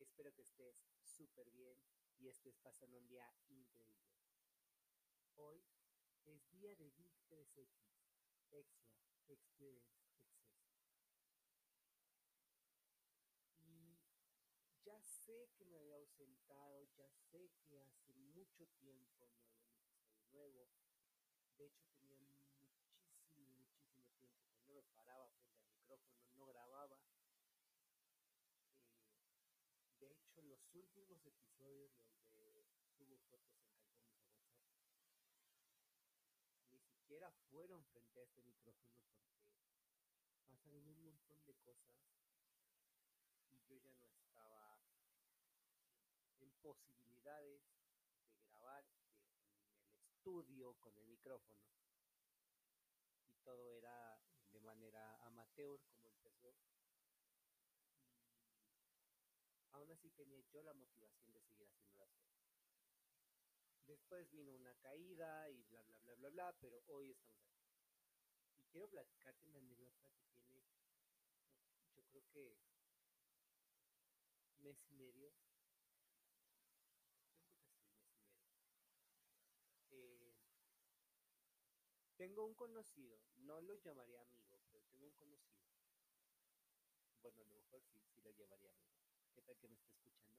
Espero que estés súper bien y estés pasando un día increíble. Hoy es día de Big 3X, Extra, Experience, Access. Y ya sé que me había ausentado, ya sé que hace mucho tiempo no había un episodio nuevo. De hecho tenía muchísimo, muchísimo tiempo que no me paraba frente al micrófono, no grababa. Eh, de hecho, los últimos episodios donde subo fotos en calzones a WhatsApp ni siquiera fueron frente a este micrófono porque pasaron un montón de cosas y yo ya no estaba en posibilidades de grabar en el estudio con el micrófono. Y todo era de manera amateur como empezó aún así tenía yo la motivación de seguir haciendo las cosas. Después vino una caída y bla, bla, bla, bla, bla, pero hoy estamos aquí. Y quiero platicarte una anécdota que tiene, yo creo que mes y medio. Mes y medio. Eh, tengo un conocido, no lo llamaría amigo, pero tengo un conocido. Bueno, a lo mejor sí, sí lo llamaría amigo ¿Qué tal que me está escuchando?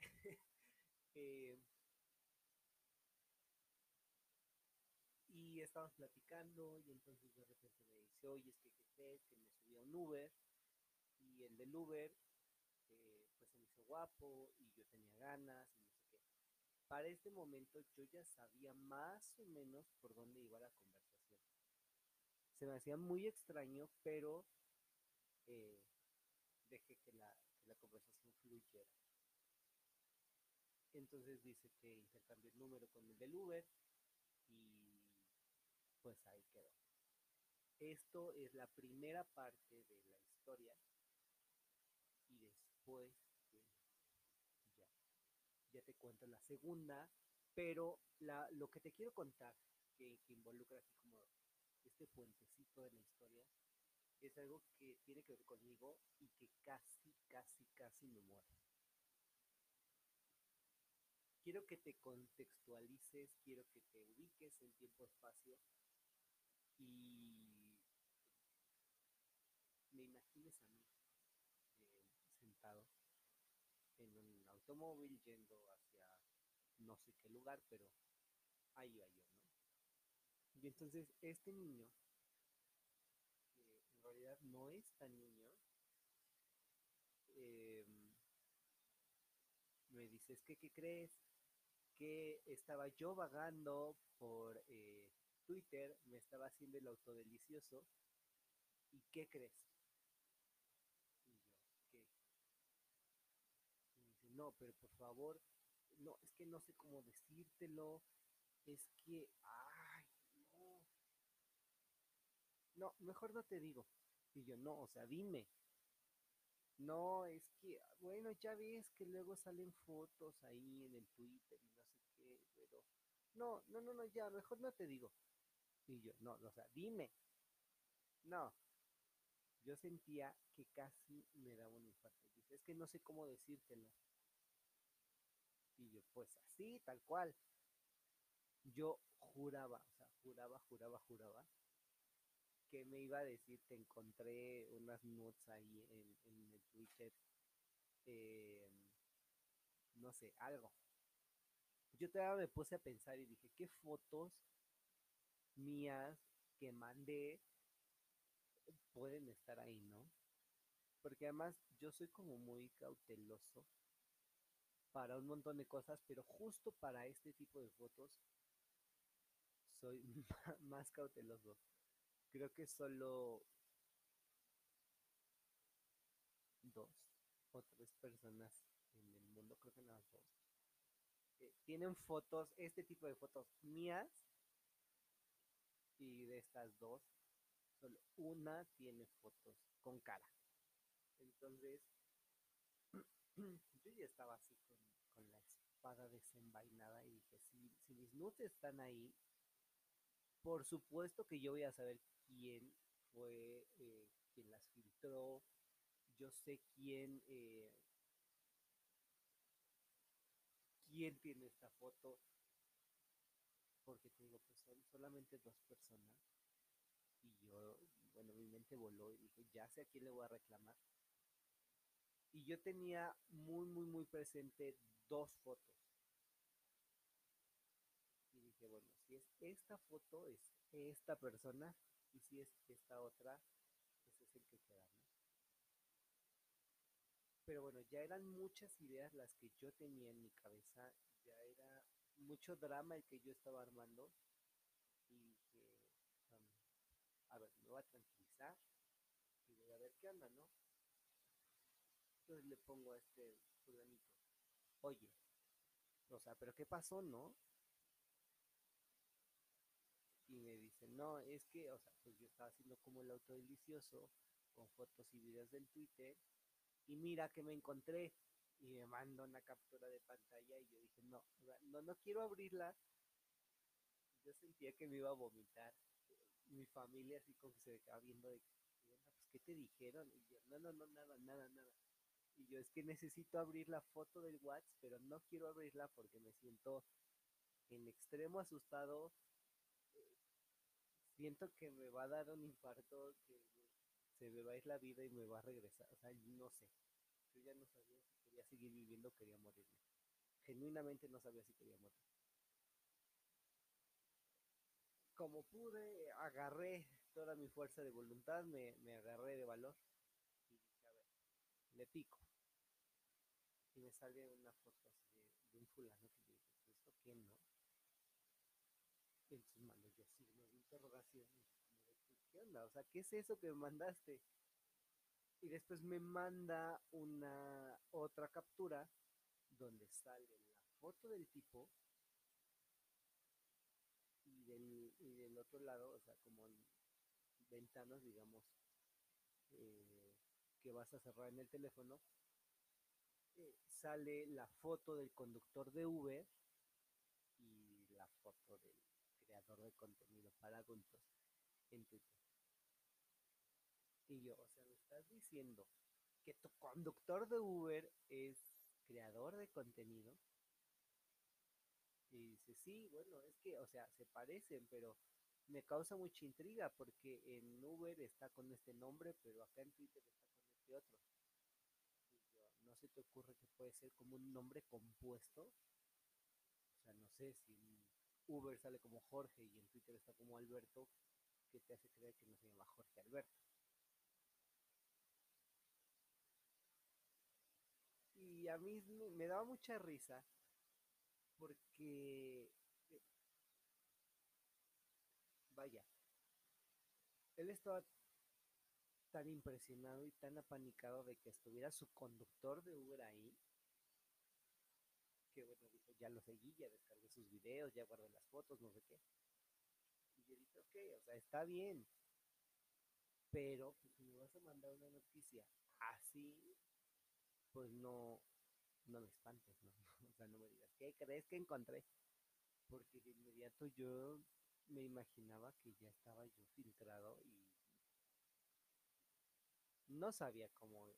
Eh, y estábamos platicando y entonces de repente me dice, oye, es que ¿qué crees? Que me subí a un Uber y el del Uber eh, pues se me hizo guapo y yo tenía ganas y no sé qué. Para este momento yo ya sabía más o menos por dónde iba la conversación. Se me hacía muy extraño, pero eh, dejé que la, la conversación fluyera. Entonces dice que intercambió el número con el del Uber y pues ahí quedó. Esto es la primera parte de la historia y después ya, ya te cuento la segunda, pero la, lo que te quiero contar que, que involucra así como este puentecito de la historia es algo que tiene que ver conmigo y que casi, casi, casi me muero. Quiero que te contextualices, quiero que te ubiques en tiempo-espacio y me imagines a mí eh, sentado en un automóvil yendo hacia no sé qué lugar, pero ahí va yo, ¿no? Y entonces este niño no es tan niño, em, me dices que qué crees que estaba yo vagando por eh, Twitter, me estaba haciendo el autodelicioso y qué crees y yo qué me dice no pero por favor no es que no sé cómo decírtelo es que ay no no, mejor no te digo. Y yo, no, o sea, dime. No, es que, bueno, ya ves que luego salen fotos ahí en el Twitter y no sé qué, pero... No, no, no, no, ya, mejor no te digo. Y yo, no, o sea, dime. No. Yo sentía que casi me daba un infarto. Dice, es que no sé cómo decírtelo. Y yo, pues así, tal cual. Yo juraba, o sea, juraba, juraba, juraba que me iba a decir, te encontré unas notes ahí en, el Twitter, eh, no sé, algo. Yo todavía me puse a pensar y dije, ¿qué fotos mías que mandé pueden estar ahí, no? Porque además yo soy como muy cauteloso para un montón de cosas, pero justo para este tipo de fotos soy más cauteloso creo que solo dos o tres personas en el mundo, creo que nada dos, eh, tienen fotos, este tipo de fotos mías y de estas dos, solo una tiene fotos con cara. Entonces, yo ya estaba así con, con la espada desenvainada y dije, si, si mis nudes están ahí, por supuesto que yo voy a saber quién fue eh, quien las filtró, yo sé quién, eh, quién tiene esta foto, porque te digo, pues son solamente dos personas. Y yo, bueno, mi mente voló y dije, ya sé a quién le voy a reclamar. Y yo tenía muy, muy, muy presente dos fotos. Y dije, bueno, si es esta foto, es esta persona, y si es esta otra, pues es el que queda, ¿no? Pero bueno, ya eran muchas ideas las que yo tenía en mi cabeza, ya era mucho drama el que yo estaba armando y dije, a ver, me voy a tranquilizar y voy a ver qué anda, ¿no? Entonces le pongo a este fulanito, oye, o sea, pero ¿qué pasó, no? Y me dice, no, es que, o sea, pues yo estaba haciendo como el auto delicioso con fotos y videos del Twitter y mira que me encontré y me manda una captura de pantalla y yo dije, no, no, no quiero abrirla. Yo sentía que me iba a vomitar. Mi familia así como que se quedaba viendo de, pues, ¿qué te dijeron? Y yo, no, no, no, nada, nada, nada. Y yo es que necesito abrir la foto del WhatsApp, pero no quiero abrirla porque me siento en extremo asustado. Siento que me va a dar un infarto, que se me va a ir la vida y me va a regresar. O sea, no sé. Yo ya no sabía si quería seguir viviendo quería morirme. Genuinamente no sabía si quería morir. Como pude, agarré toda mi fuerza de voluntad, me, me agarré de valor y dije, a ver, le pico. Y me sale una foto así de, un fulano que dije, ¿esto quién no? En sus manos yo signo de interrogación. ¿Qué? O sea, ¿qué es eso que me mandaste? y después me manda una otra captura donde sale la foto del tipo y del, y del otro lado, o sea, como en ventanas, digamos, eh, que vas a cerrar en el teléfono, eh, sale la foto del conductor de Uber y la foto del creador de contenido para adultos en Twitter. Y yo, o sea, me estás diciendo que tu conductor de Uber es creador de contenido. Y dice, sí, bueno, es que, o sea, se parecen, pero me causa mucha intriga porque en Uber está con este nombre, pero acá en Twitter está con este otro. ¿no se te ocurre que puede ser como un nombre compuesto? O sea, no sé si Uber sale como Jorge y en Twitter está como Alberto, ¿qué te hace creer que no se llama Jorge Alberto? y a mí me daba mucha risa porque, eh, vaya, él estaba tan impresionado y tan apanicado de que estuviera su conductor de Uber ahí, que bueno, ya lo seguí, ya descargué sus videos, ya guardé las fotos, no sé qué. Y yo dije, ok, o sea, está bien, pero pues me vas a mandar una noticia así, pues no, no me espantes, ¿no? O sea, no me digas, ¿qué crees que encontré? Porque de inmediato yo me imaginaba que ya estaba yo filtrado y no sabía cómo,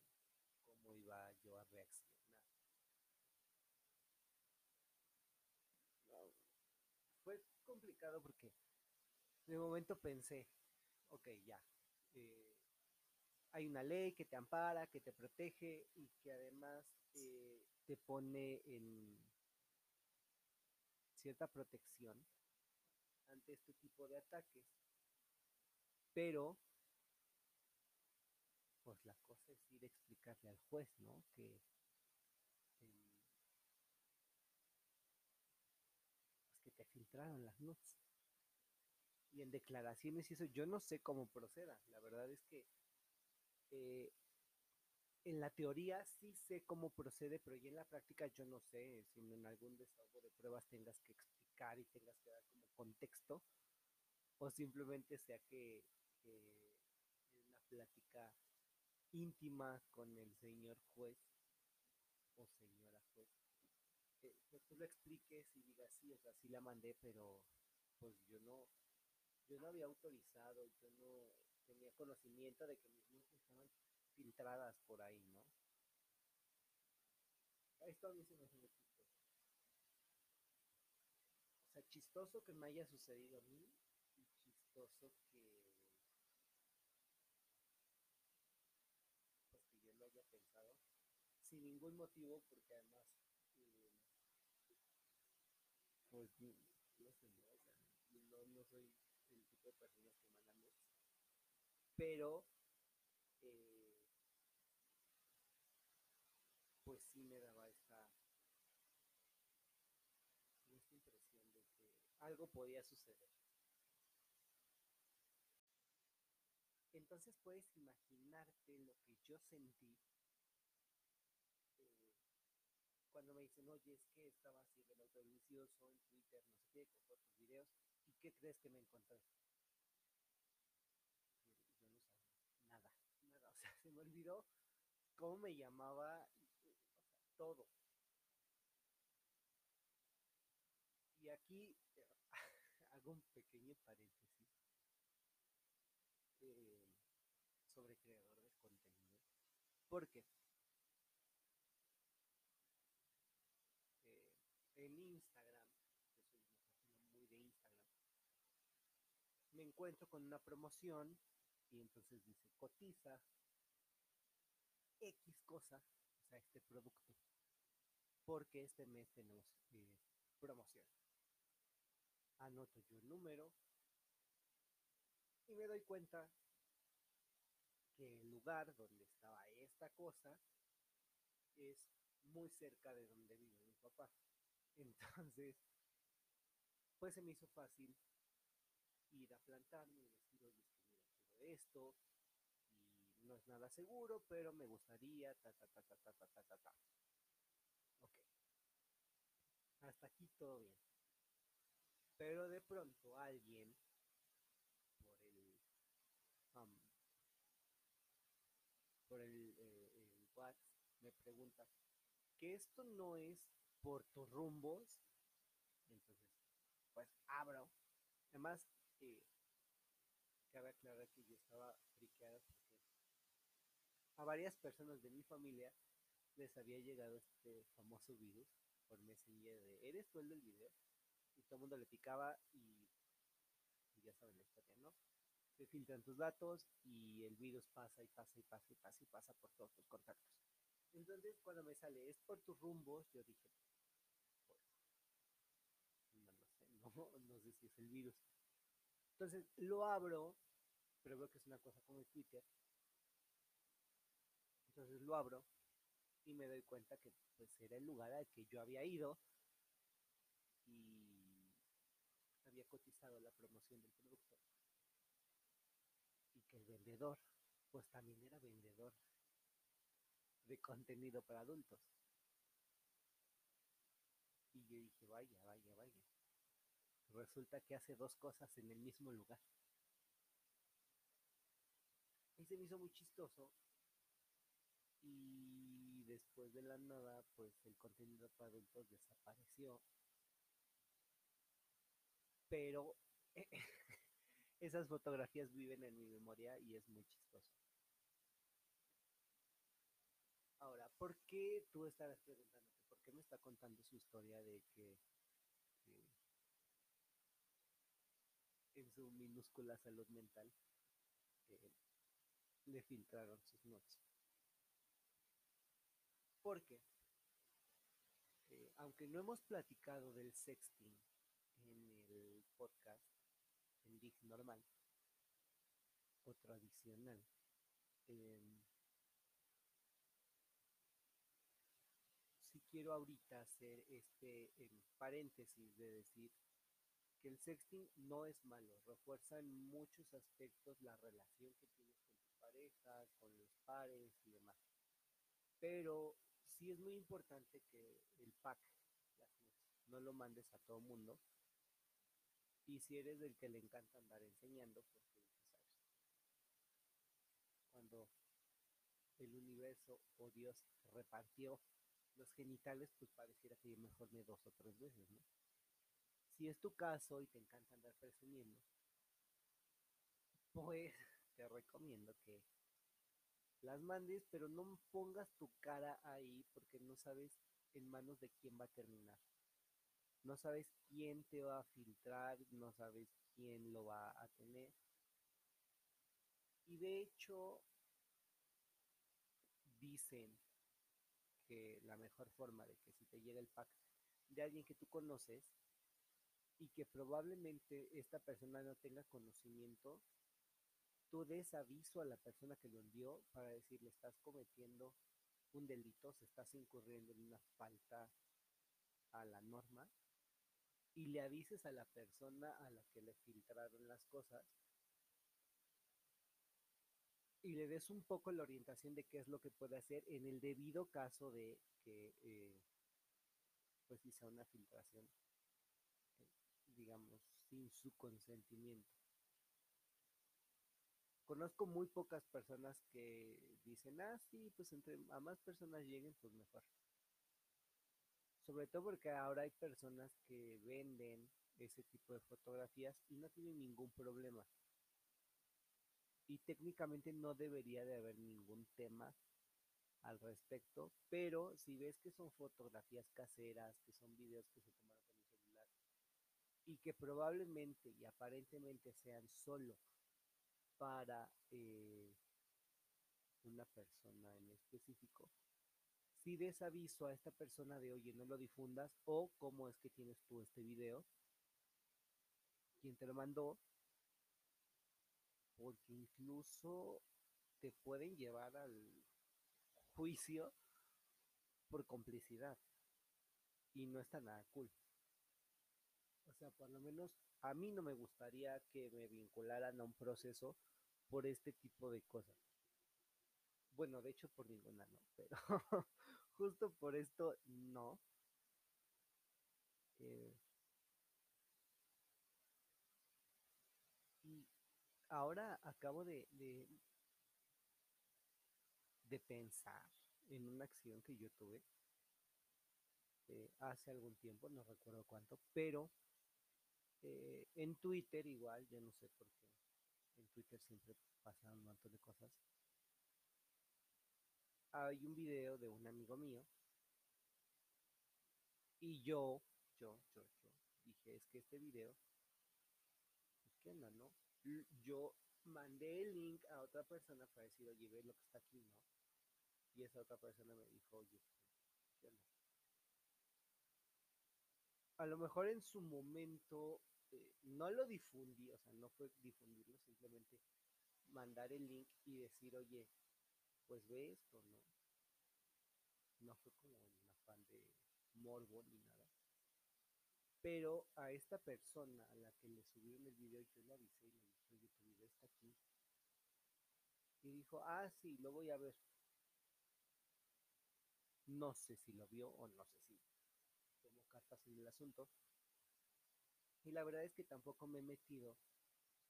cómo iba yo a reaccionar. fue complicado porque de momento pensé, ok, ya, eh, hay una ley que te ampara, que te protege y que además eh, te pone en cierta protección ante este tipo de ataques. Pero, pues la cosa es ir a explicarle al juez, ¿no? Que pues que te filtraron las notas. Y en declaraciones y eso, yo no sé cómo proceda. La verdad es que eh, en la teoría sí sé cómo procede, pero ya en la práctica yo no sé si en algún desahogo de pruebas tengas que explicar y tengas que dar como contexto, o simplemente sea que, en una plática íntima con el señor juez o señora juez, eh, pues tú lo expliques y digas, sí, o sea, sí la mandé, pero pues yo no, yo no había autorizado, yo no tenía conocimiento de que mis notas estaban filtradas por ahí, ¿no? Esto a mí se me hace muy chistoso. chistoso que me haya sucedido a mí y chistoso que pues que yo lo haya pensado sin ningún motivo porque además pues no, soy el tipo de personas que pero eh, pues sí me daba esta, impresión de que algo podía suceder. Entonces puedes imaginarte lo que yo sentí cuando me dicen, oye, es que estaba así del auto delicioso en Twitter, no sé qué, con fotos, videos, ¿y qué crees que me encontré? Yo, no sabía nada, nada, o sea, se me olvidó cómo me llamaba, todo. Y aquí hago un pequeño paréntesis eh, sobre creador de contenido. Porque eh, en Instagram, yo soy una persona muy de Instagram, encuentro con una promoción y entonces dice cotiza X cosa, o sea, este producto, porque este mes tenemos eh, promoción. Anoto yo el número y me doy cuenta que el lugar donde estaba esta cosa es muy cerca de donde vive mi papá. Entonces, pues se me hizo fácil ir a plantarme y decir, oye, esto, y no es nada seguro, pero me gustaría, ta, ta, ta, ta, ta, ta. Ok. Hasta aquí todo bien. Pero de pronto alguien, por el, um, por el, eh, WhatsApp, me pregunta, que esto no es por tus rumbos. Entonces, pues abro. Además, eh, cabe aclarar que yo estaba friqueado porque a varias personas de mi familia les había llegado este famoso virus por Messenger de ¿eres tú el del video? Y todo el mundo le picaba y, ya saben la historia, ¿no? Se filtran tus datos y el virus pasa y pasa y pasa y pasa y pasa por todos tus contactos. Entonces, cuando me sale, es por tus rumbos, yo dije, pues, no sé, no sé si es el virus. Entonces, lo abro, pero veo que es una cosa como el Twitter. Entonces lo abro y me doy cuenta que pues era el lugar al que yo había ido y había cotizado la promoción del producto. Y que el vendedor, pues también era vendedor de contenido para adultos. Y yo dije, vaya, vaya, vaya. Resulta que hace dos cosas en el mismo lugar. Y se me hizo muy chistoso. Y después de la nada, pues el contenido para adultos desapareció. Pero esas fotografías viven en mi memoria y es muy chistoso. Ahora, ¿por qué tú estarás preguntándote? ¿Por qué me está contando su historia de que, que en su minúscula salud mental eh, le filtraron sus notes? Porque, eh, aunque no hemos platicado del sexting en el podcast, en Dig normal o tradicional, eh, si quiero ahorita hacer este en paréntesis de decir el sexting no es malo, refuerza en muchos aspectos la relación que tienes con tu pareja, con los pares y demás. Pero sí es muy importante que el pack no lo mandes a todo mundo. Y si eres del que le encanta andar enseñando, pues tienes que saber. Cuando el universo o Dios repartió los genitales, pues pareciera que yo mejor me dos o tres veces, ¿no? Si es tu caso y te encanta andar presumiendo, pues te recomiendo que las mandes, pero no pongas tu cara ahí porque no sabes en manos de quién va a terminar. no sabes quién te va a filtrar, no sabes quién lo va a tener. Y de hecho, dicen que la mejor forma de que si te llega el pack de alguien que tú conoces y que probablemente esta persona no tenga conocimiento, tú des aviso a la persona que lo envió para decirle estás cometiendo un delito, se estás incurriendo en una falta a la norma y le avises a la persona a la que le filtraron las cosas y le des un poco la orientación de qué es lo que puede hacer en el debido caso de que eh, pues hizo una filtración digamos sin su consentimiento. Conozco muy pocas personas que dicen ah sí pues entre a más personas lleguen pues mejor sobre todo porque ahora hay personas que venden ese tipo de fotografías y no tienen ningún problema. Y técnicamente no debería de haber ningún tema al respecto, pero si ves que son fotografías caseras, que son videos que se celular y que probablemente y aparentemente sean solo para eh, una persona en específico, si des aviso a esta persona de oye no lo difundas o cómo es que tienes tú este video, quien te lo mandó, porque incluso te pueden llevar al juicio por complicidad y no está nada cool. O sea, por lo menos a mí no me gustaría que me vincularan a un proceso por este tipo de cosas. Bueno, de hecho por ninguna no, pero justo por esto no. Eh, y ahora acabo de, de, de, pensar en una acción que yo tuve eh, hace algún tiempo, no recuerdo cuánto, pero eh, en Twitter igual, yo no sé por qué, en Twitter siempre pasan un montón de cosas. Hay un video de un amigo mío y yo, yo, yo, yo, dije, es que este video, pues qué onda, ¿no? yo mandé el link a otra persona para decir, oye, ve lo que está aquí, ¿no? Y esa otra persona me dijo, oye, ¿qué onda? A lo mejor en su momento eh, no lo difundí, o sea, no fue difundirlo, simplemente mandar el link y decir, oye, pues ve esto, ¿no? No fue como un afán de morbo ni nada. Pero a esta persona a la que le subieron el video, yo le avisé y le dije, oye, tu video está aquí. Y dijo, ah, sí, lo voy a ver. No sé si lo vio o no sé si en el asunto. Y la verdad es que tampoco me he metido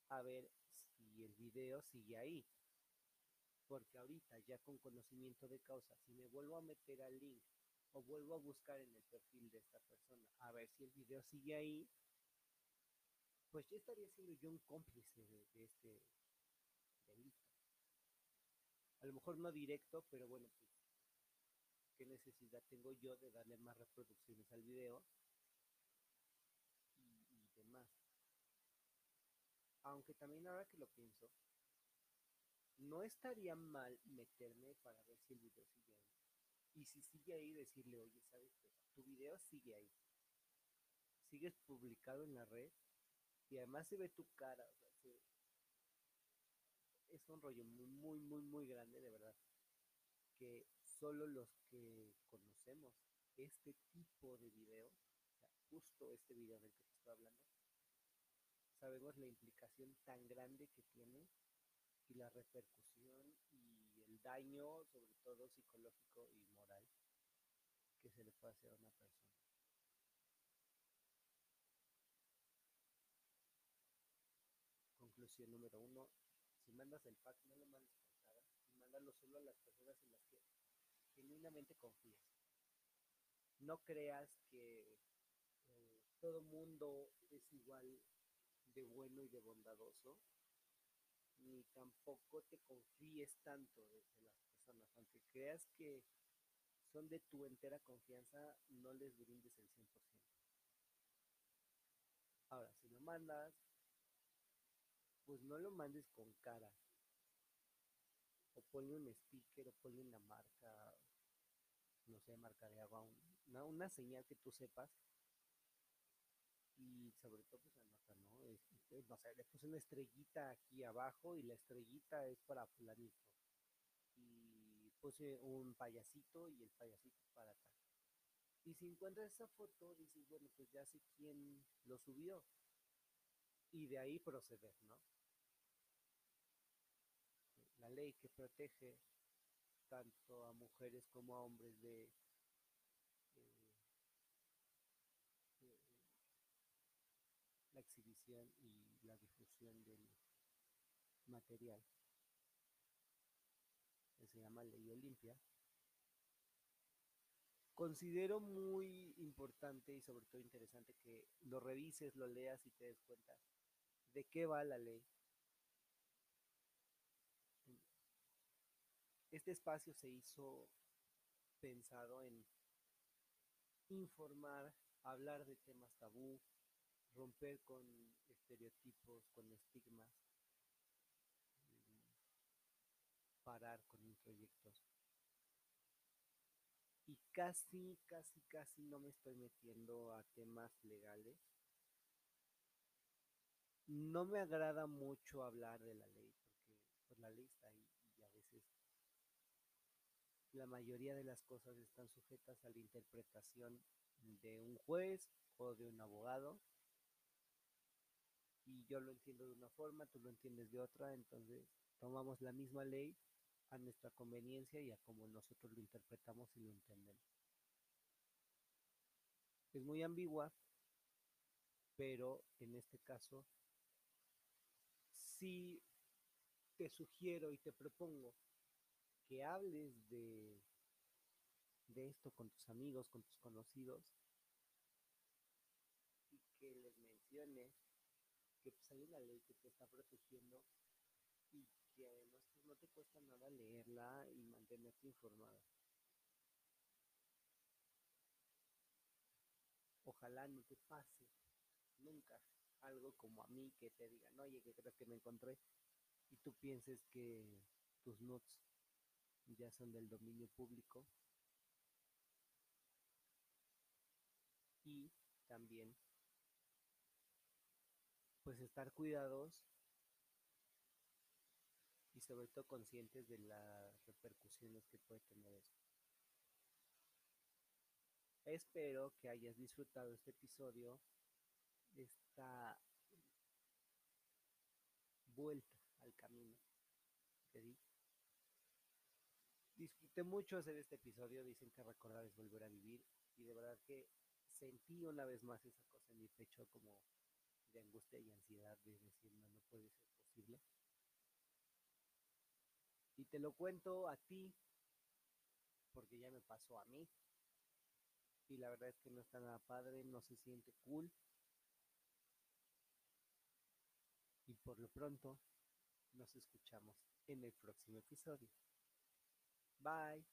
a ver si el video sigue ahí. Porque ahorita, ya con conocimiento de causa, si me vuelvo a meter al link o vuelvo a buscar en el perfil de esta persona a ver si el video sigue ahí, pues ya estaría siendo yo un cómplice de, este delito. A lo mejor no directo, pero bueno, pues, ¿qué necesidad tengo yo de darle más reproducciones al video? Y, demás. Aunque también ahora que lo pienso, no estaría mal meterme para ver si el video sigue ahí. Y si sigue ahí, decirle, oye, ¿sabes qué? Tu video sigue ahí. Sigues publicado en la red y además se ve tu cara. Es un rollo muy, muy, muy, muy grande, de verdad. Que solo los que conocemos este tipo de video, justo este video del que te estoy hablando, sabemos la implicación tan grande que tiene y la repercusión y el daño, sobre todo psicológico y moral, que se le puede hacer a una persona. Conclusión número uno, si mandas el pack, no lo mandes por y mándalo solo a las personas en las que genuinamente confías. No creas que eh, todo mundo es igual de bueno y de bondadoso ni tampoco te confíes tanto de, las personas. Aunque creas que son de tu entera confianza, no les brindes el 100%. Ahora, si lo mandas, pues no lo mandes con cara. O ponle un sticker o ponle una marca, no sé, marca de agua, una, una señal que tú sepas. Y sobre todo, pues anota, ¿no? Es, no sé, le puse una estrellita aquí abajo y la estrellita es para fulanito. Y puse un payasito y el payasito para acá. Y si encuentras esa foto, dices, bueno, pues ya sé quién lo subió. Y de ahí proceder, ¿no? La ley que protege tanto a mujeres como a hombres de, eh, de la exhibición y la difusión del material, que se llama Ley Olimpia, considero muy importante y sobre todo interesante que lo revises, lo leas y te des cuenta de qué va la ley. Este espacio se hizo pensado en informar, hablar de temas tabú, romper con estereotipos, con estigmas, parar con introyectos y casi, casi, casi no me estoy metiendo a temas legales. No me agrada mucho hablar de la ley porque pues, la ley está ahí la mayoría de las cosas están sujetas a la interpretación de un juez o de un abogado y yo lo entiendo de una forma, tú lo entiendes de otra, entonces tomamos la misma ley a nuestra conveniencia y a como nosotros lo interpretamos y lo entendemos. Es muy ambigua, pero en este caso sí te sugiero y te propongo que hables de, de esto con tus amigos, con tus conocidos y que les menciones que pues, hay una ley que te está protegiendo y que además pues, no te cuesta nada leerla y mantenerte informado. Ojalá no te pase nunca algo como a mí que te digan, oye, ¿qué crees que me encontré? Y tú pienses que tus nuts ya son del dominio público. Y también, pues estar cuidados y sobre todo conscientes de las repercusiones que puede tener esto. Espero que hayas disfrutado este episodio, esta vuelta al camino que di. Disfruté mucho hacer este episodio, dicen que recordar es volver a vivir y de verdad que sentí una vez más esa cosa en mi pecho como de angustia y ansiedad de decir no, no puede ser posible. Y te lo cuento a ti, porque ya me pasó a mí. Y la verdad es que no está nada padre, no se siente cool. Y por lo pronto, nos escuchamos en el próximo episodio. Bye.